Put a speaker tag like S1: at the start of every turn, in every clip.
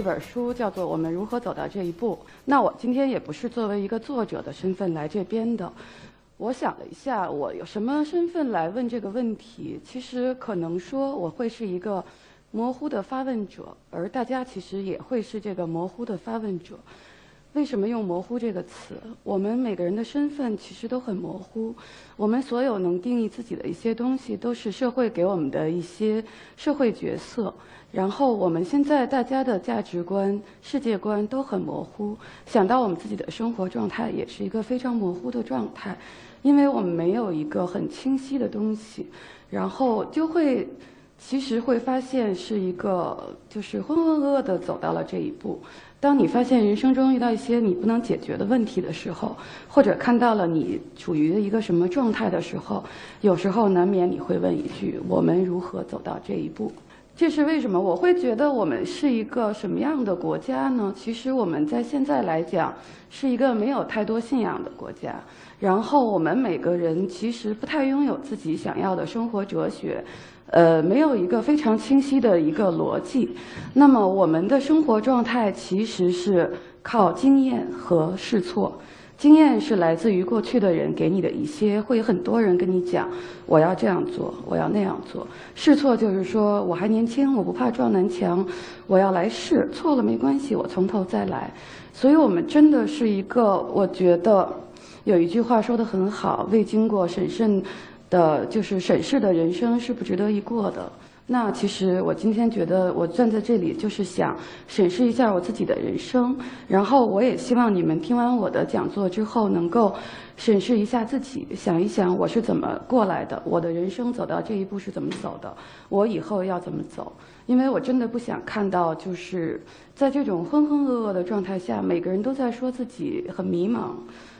S1: 一本书，叫做《我们如何走到这一步》。那我今天也不是作为一个作者的身份来这边的。我想了一下，我有什么身份来问这个问题？其实可能说我会是一个模糊的发问者，而大家其实也会是这个模糊的发问者。为什么用“模糊”这个词？我们每个人的身份其实都很模糊。我们所有能定义自己的一些东西，都是社会给我们的一些社会角色。然后我们现在大家的价值观、世界观都很模糊。想到我们自己的生活状态，也是一个非常模糊的状态，因为我们没有一个很清晰的东西，然后就会。其实会发现是一个，就是浑浑噩噩的走到了这一步。当你发现人生中遇到一些你不能解决的问题的时候，或者看到了你处于一个什么状态的时候，有时候难免你会问一句：我们如何走到这一步？这是为什么？我会觉得我们是一个什么样的国家呢？其实我们在现在来讲是一个没有太多信仰的国家。然后我们每个人其实不太拥有自己想要的生活哲学。呃，没有一个非常清晰的一个逻辑。那么，我们的生活状态其实是靠经验和试错。经验是来自于过去的人给你的一些，会有很多人跟你讲，我要这样做，我要那样做。试错就是说，我还年轻，我不怕撞南墙，我要来试，错了没关系，我从头再来。所以我们真的是一个，我觉得有一句话说的很好，未经过审慎。的就是审视的人生是不值得一过的。那其实我今天觉得我站在这里就是想审视一下我自己的人生，然后我也希望你们听完我的讲座之后能够审视一下自己，想一想我是怎么过来的，我的人生走到这一步是怎么走的，我以后要怎么走？因为我真的不想看到就是在这种浑浑噩噩的状态下，每个人都在说自己很迷茫。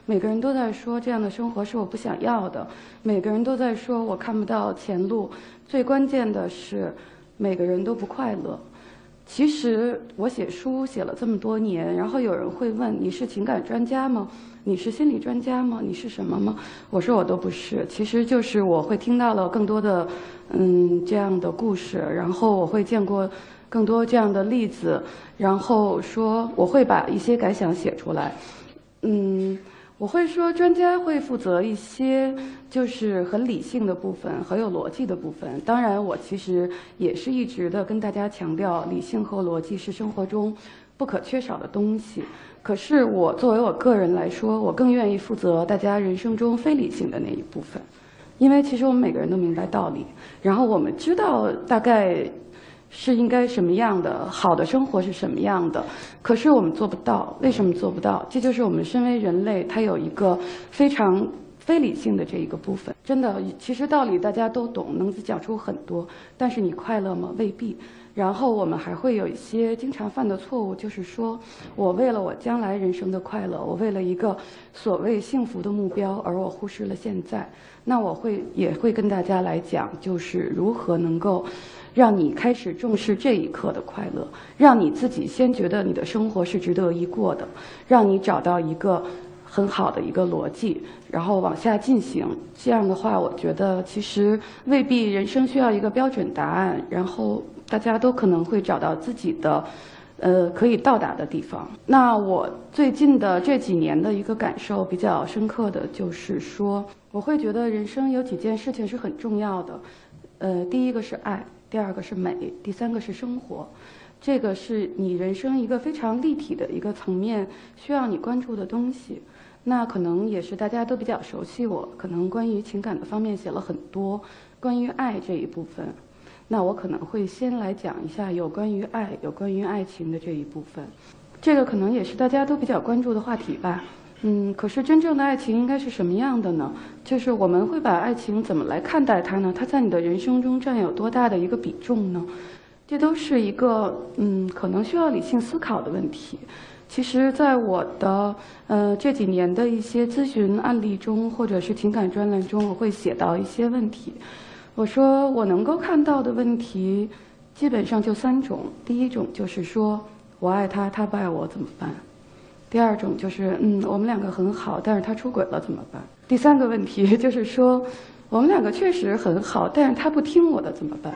S1: 每个人都在说这样的生活是我不想要的，每个人都在说我看不到前路。最关键的是，每个人都不快乐。其实我写书写了这么多年，然后有人会问：你是情感专家吗？你是心理专家吗？你是什么吗？我说我都不是。其实就是我会听到了更多的，嗯，这样的故事，然后我会见过更多这样的例子，然后说我会把一些感想写出来，嗯。我会说，专家会负责一些就是很理性的部分，很有逻辑的部分。当然，我其实也是一直的跟大家强调，理性和逻辑是生活中不可缺少的东西。可是，我作为我个人来说，我更愿意负责大家人生中非理性的那一部分，因为其实我们每个人都明白道理，然后我们知道大概。是应该什么样的好的生活是什么样的？可是我们做不到，为什么做不到？这就是我们身为人类，它有一个非常非理性的这一个部分。真的，其实道理大家都懂，能讲出很多，但是你快乐吗？未必。然后我们还会有一些经常犯的错误，就是说我为了我将来人生的快乐，我为了一个所谓幸福的目标，而我忽视了现在。那我会也会跟大家来讲，就是如何能够。让你开始重视这一刻的快乐，让你自己先觉得你的生活是值得一过的，让你找到一个很好的一个逻辑，然后往下进行。这样的话，我觉得其实未必人生需要一个标准答案，然后大家都可能会找到自己的，呃，可以到达的地方。那我最近的这几年的一个感受比较深刻的就是说，我会觉得人生有几件事情是很重要的，呃，第一个是爱。第二个是美，第三个是生活，这个是你人生一个非常立体的一个层面，需要你关注的东西。那可能也是大家都比较熟悉我，可能关于情感的方面写了很多，关于爱这一部分，那我可能会先来讲一下有关于爱、有关于爱情的这一部分。这个可能也是大家都比较关注的话题吧。嗯，可是真正的爱情应该是什么样的呢？就是我们会把爱情怎么来看待它呢？它在你的人生中占有多大的一个比重呢？这都是一个嗯，可能需要理性思考的问题。其实，在我的呃这几年的一些咨询案例中，或者是情感专栏中，我会写到一些问题。我说我能够看到的问题，基本上就三种。第一种就是说我爱他，他不爱我怎么办？第二种就是，嗯，我们两个很好，但是他出轨了怎么办？第三个问题 就是说，我们两个确实很好，但是他不听我的怎么办？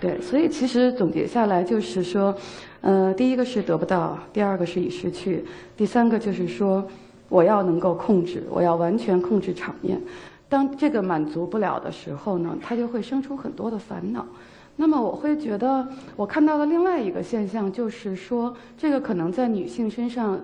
S1: 对，所以其实总结下来就是说，呃，第一个是得不到，第二个是已失去，第三个就是说，我要能够控制，我要完全控制场面。当这个满足不了的时候呢，他就会生出很多的烦恼。那么我会觉得，我看到的另外一个现象就是说，这个可能在女性身上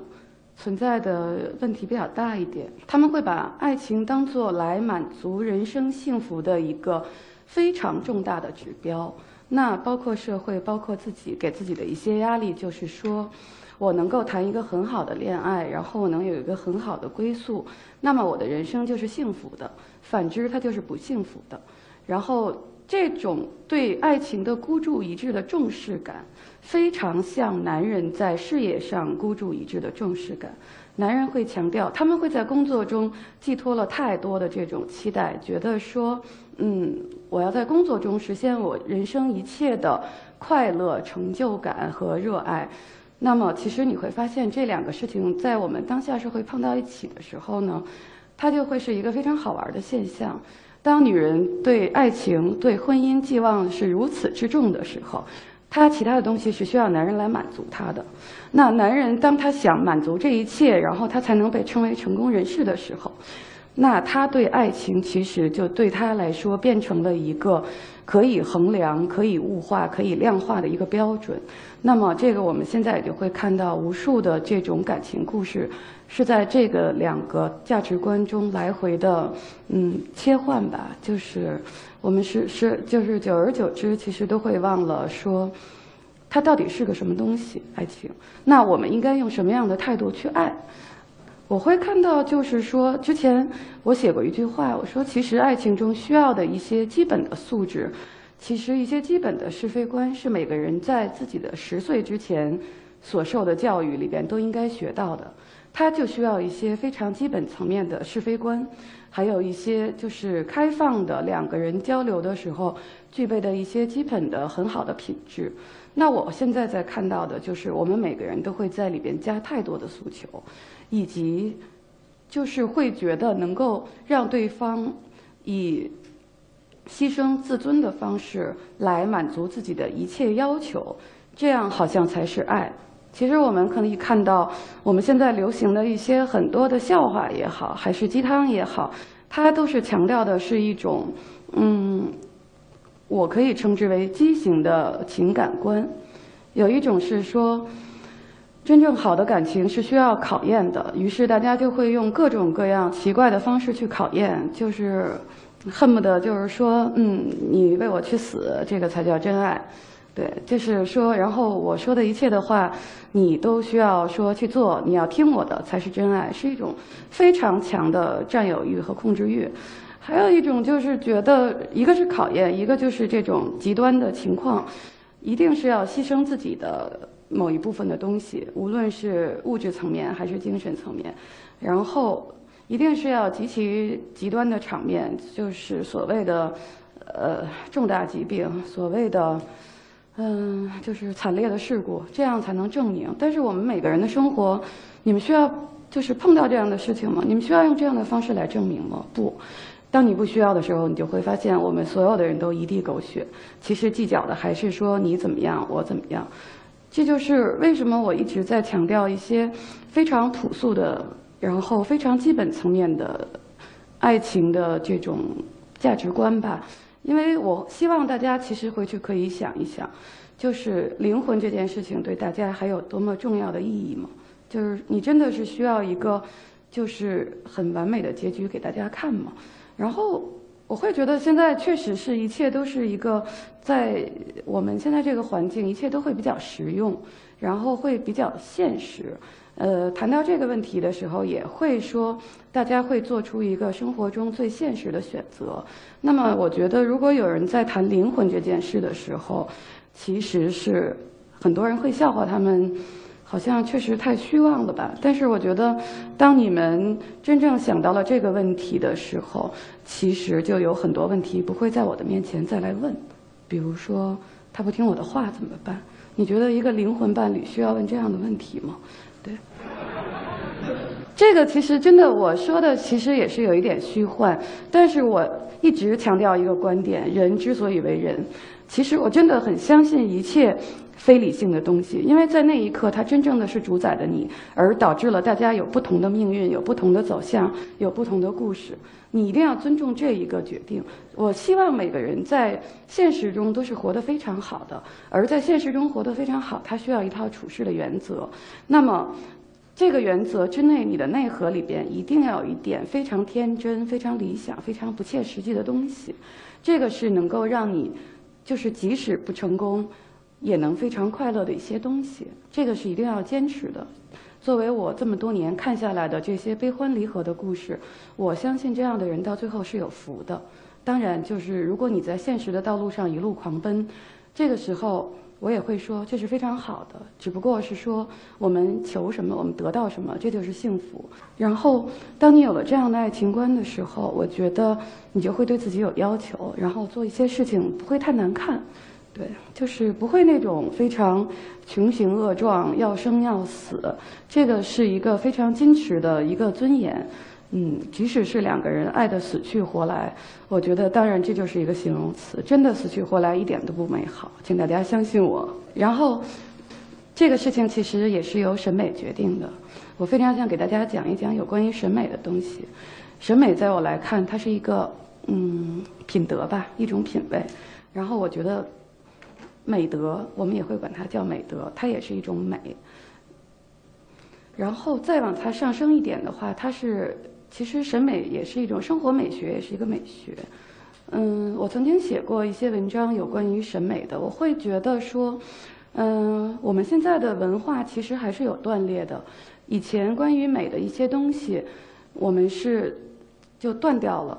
S1: 存在的问题比较大一点。他们会把爱情当作来满足人生幸福的一个非常重大的指标。那包括社会，包括自己给自己的一些压力，就是说。我能够谈一个很好的恋爱，然后我能有一个很好的归宿，那么我的人生就是幸福的。反之，它就是不幸福的。然后，这种对爱情的孤注一掷的重视感，非常像男人在事业上孤注一掷的重视感。男人会强调，他们会在工作中寄托了太多的这种期待，觉得说，嗯，我要在工作中实现我人生一切的快乐、成就感和热爱。那么，其实你会发现这两个事情在我们当下社会碰到一起的时候呢，它就会是一个非常好玩的现象。当女人对爱情、对婚姻寄望是如此之重的时候，她其他的东西是需要男人来满足她的。那男人当他想满足这一切，然后他才能被称为成功人士的时候，那他对爱情其实就对他来说变成了一个可以衡量、可以物化、可以量化的一个标准。那么，这个我们现在也就会看到无数的这种感情故事，是在这个两个价值观中来回的嗯切换吧。就是我们是是就是久而久之，其实都会忘了说，它到底是个什么东西？爱情。那我们应该用什么样的态度去爱？我会看到，就是说，之前我写过一句话，我说，其实爱情中需要的一些基本的素质。其实一些基本的是非观是每个人在自己的十岁之前所受的教育里边都应该学到的，他就需要一些非常基本层面的是非观，还有一些就是开放的两个人交流的时候具备的一些基本的很好的品质。那我现在在看到的就是我们每个人都会在里边加太多的诉求，以及就是会觉得能够让对方以。牺牲自尊的方式来满足自己的一切要求，这样好像才是爱。其实我们可以看到，我们现在流行的一些很多的笑话也好，还是鸡汤也好，它都是强调的是一种，嗯，我可以称之为畸形的情感观。有一种是说，真正好的感情是需要考验的，于是大家就会用各种各样奇怪的方式去考验，就是。恨不得就是说，嗯，你为我去死，这个才叫真爱，对，就是说，然后我说的一切的话，你都需要说去做，你要听我的才是真爱，是一种非常强的占有欲和控制欲。还有一种就是觉得，一个是考验，一个就是这种极端的情况，一定是要牺牲自己的某一部分的东西，无论是物质层面还是精神层面，然后。一定是要极其极端的场面，就是所谓的，呃，重大疾病，所谓的，嗯，就是惨烈的事故，这样才能证明。但是我们每个人的生活，你们需要就是碰到这样的事情吗？你们需要用这样的方式来证明吗？不，当你不需要的时候，你就会发现我们所有的人都一地狗血。其实计较的还是说你怎么样，我怎么样。这就是为什么我一直在强调一些非常朴素的。然后非常基本层面的爱情的这种价值观吧，因为我希望大家其实回去可以想一想，就是灵魂这件事情对大家还有多么重要的意义吗？就是你真的是需要一个就是很完美的结局给大家看吗？然后我会觉得现在确实是一切都是一个在我们现在这个环境，一切都会比较实用，然后会比较现实。呃，谈到这个问题的时候，也会说大家会做出一个生活中最现实的选择。那么，我觉得如果有人在谈灵魂这件事的时候，其实是很多人会笑话他们，好像确实太虚妄了吧。但是，我觉得当你们真正想到了这个问题的时候，其实就有很多问题不会在我的面前再来问。比如说，他不听我的话怎么办？你觉得一个灵魂伴侣需要问这样的问题吗？这个其实真的，我说的其实也是有一点虚幻，但是我一直强调一个观点：人之所以为人，其实我真的很相信一切非理性的东西，因为在那一刻，它真正的是主宰了你，而导致了大家有不同的命运，有不同的走向，有不同的故事。你一定要尊重这一个决定。我希望每个人在现实中都是活得非常好的，而在现实中活得非常好，他需要一套处事的原则。那么。这个原则之内，你的内核里边一定要有一点非常天真、非常理想、非常不切实际的东西。这个是能够让你，就是即使不成功，也能非常快乐的一些东西。这个是一定要坚持的。作为我这么多年看下来的这些悲欢离合的故事，我相信这样的人到最后是有福的。当然，就是如果你在现实的道路上一路狂奔，这个时候。我也会说，这是非常好的，只不过是说我们求什么，我们得到什么，这就是幸福。然后，当你有了这样的爱情观的时候，我觉得你就会对自己有要求，然后做一些事情不会太难看，对，就是不会那种非常穷形恶状、要生要死。这个是一个非常矜持的一个尊严。嗯，即使是两个人爱的死去活来，我觉得当然这就是一个形容词，真的死去活来一点都不美好，请大家相信我。然后，这个事情其实也是由审美决定的。我非常想给大家讲一讲有关于审美的东西。审美在我来看，它是一个嗯品德吧，一种品味。然后我觉得美德，我们也会管它叫美德，它也是一种美。然后再往它上升一点的话，它是。其实审美也是一种生活美学，也是一个美学。嗯，我曾经写过一些文章有关于审美的。我会觉得说，嗯，我们现在的文化其实还是有断裂的。以前关于美的一些东西，我们是就断掉了。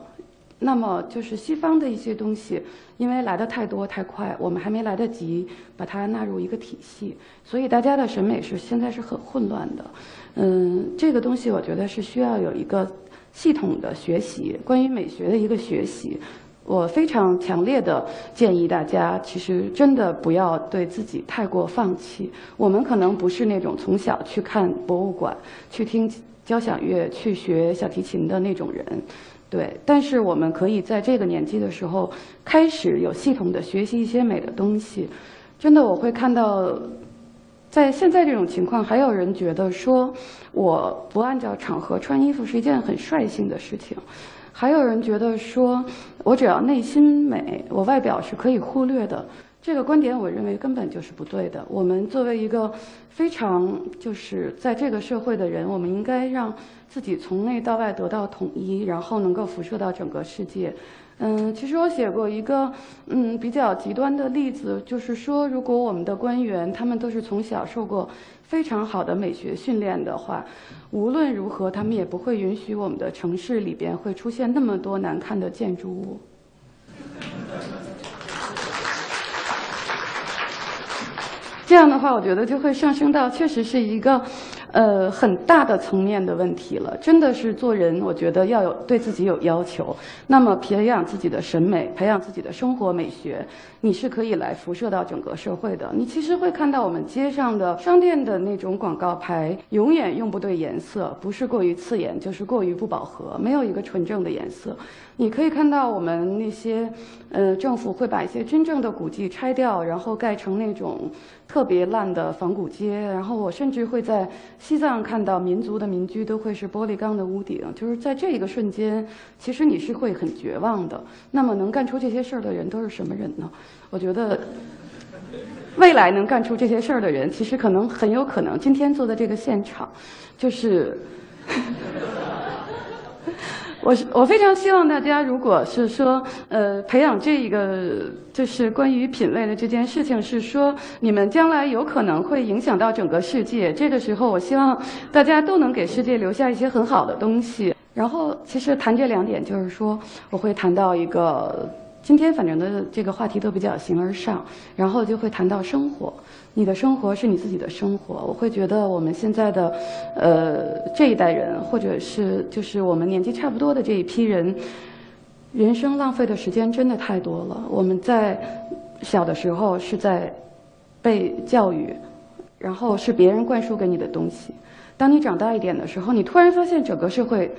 S1: 那么就是西方的一些东西，因为来的太多太快，我们还没来得及把它纳入一个体系，所以大家的审美是现在是很混乱的。嗯，这个东西我觉得是需要有一个。系统的学习，关于美学的一个学习，我非常强烈的建议大家，其实真的不要对自己太过放弃。我们可能不是那种从小去看博物馆、去听交响乐、去学小提琴的那种人，对。但是我们可以在这个年纪的时候，开始有系统的学习一些美的东西。真的，我会看到。在现在这种情况，还有人觉得说我不按照场合穿衣服是一件很率性的事情，还有人觉得说我只要内心美，我外表是可以忽略的。这个观点，我认为根本就是不对的。我们作为一个非常就是在这个社会的人，我们应该让自己从内到外得到统一，然后能够辐射到整个世界。嗯，其实我写过一个嗯比较极端的例子，就是说，如果我们的官员他们都是从小受过非常好的美学训练的话，无论如何，他们也不会允许我们的城市里边会出现那么多难看的建筑物。这样的话，我觉得就会上升到确实是一个。呃，很大的层面的问题了，真的是做人，我觉得要有对自己有要求。那么培养自己的审美，培养自己的生活美学，你是可以来辐射到整个社会的。你其实会看到我们街上的商店的那种广告牌，永远用不对颜色，不是过于刺眼，就是过于不饱和，没有一个纯正的颜色。你可以看到我们那些，呃，政府会把一些真正的古迹拆掉，然后盖成那种特别烂的仿古街。然后我甚至会在西藏看到民族的民居都会是玻璃钢的屋顶。就是在这个瞬间，其实你是会很绝望的。那么能干出这些事儿的人都是什么人呢？我觉得，未来能干出这些事儿的人，其实可能很有可能今天坐在这个现场，就是。我我非常希望大家，如果是说，呃，培养这一个就是关于品味的这件事情，是说你们将来有可能会影响到整个世界。这个时候，我希望大家都能给世界留下一些很好的东西。然后，其实谈这两点，就是说，我会谈到一个。今天反正的这个话题都比较形而上，然后就会谈到生活。你的生活是你自己的生活。我会觉得我们现在的，呃，这一代人，或者是就是我们年纪差不多的这一批人，人生浪费的时间真的太多了。我们在小的时候是在被教育，然后是别人灌输给你的东西。当你长大一点的时候，你突然发现整个社会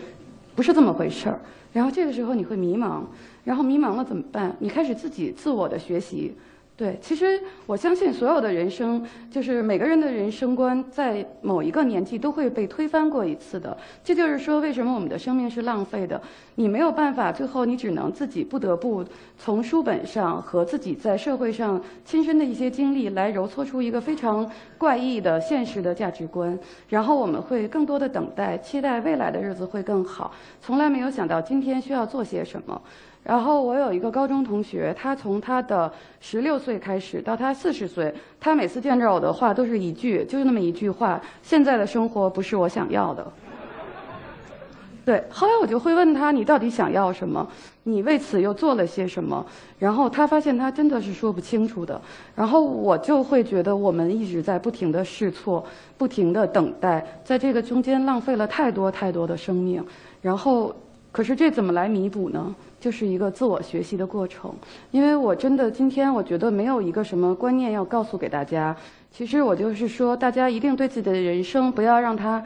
S1: 不是这么回事儿，然后这个时候你会迷茫，然后迷茫了怎么办？你开始自己自我的学习。对，其实我相信所有的人生，就是每个人的人生观，在某一个年纪都会被推翻过一次的。这就是说，为什么我们的生命是浪费的？你没有办法，最后你只能自己不得不从书本上和自己在社会上亲身的一些经历来揉搓出一个非常怪异的现实的价值观。然后我们会更多的等待，期待未来的日子会更好，从来没有想到今天需要做些什么。然后我有一个高中同学，他从他的十六岁开始到他四十岁，他每次见着我的话都是一句，就是那么一句话：现在的生活不是我想要的。对，后来我就会问他：你到底想要什么？你为此又做了些什么？然后他发现他真的是说不清楚的。然后我就会觉得我们一直在不停的试错，不停的等待，在这个中间浪费了太多太多的生命。然后，可是这怎么来弥补呢？就是一个自我学习的过程，因为我真的今天我觉得没有一个什么观念要告诉给大家。其实我就是说，大家一定对自己的人生不要让它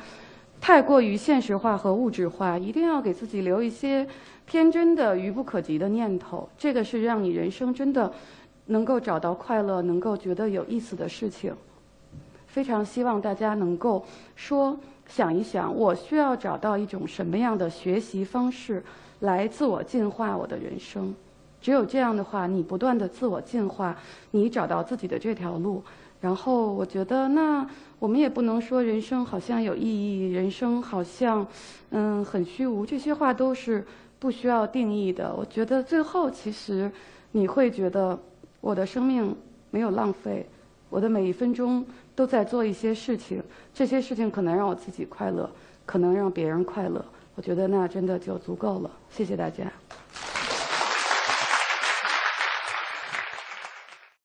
S1: 太过于现实化和物质化，一定要给自己留一些天真的、愚不可及的念头。这个是让你人生真的能够找到快乐、能够觉得有意思的事情。非常希望大家能够说想一想，我需要找到一种什么样的学习方式。来自我进化我的人生，只有这样的话，你不断的自我进化，你找到自己的这条路。然后我觉得，那我们也不能说人生好像有意义，人生好像嗯很虚无，这些话都是不需要定义的。我觉得最后其实你会觉得我的生命没有浪费，我的每一分钟都在做一些事情，这些事情可能让我自己快乐，可能让别人快乐。我觉得那真的就足够了，谢谢大家。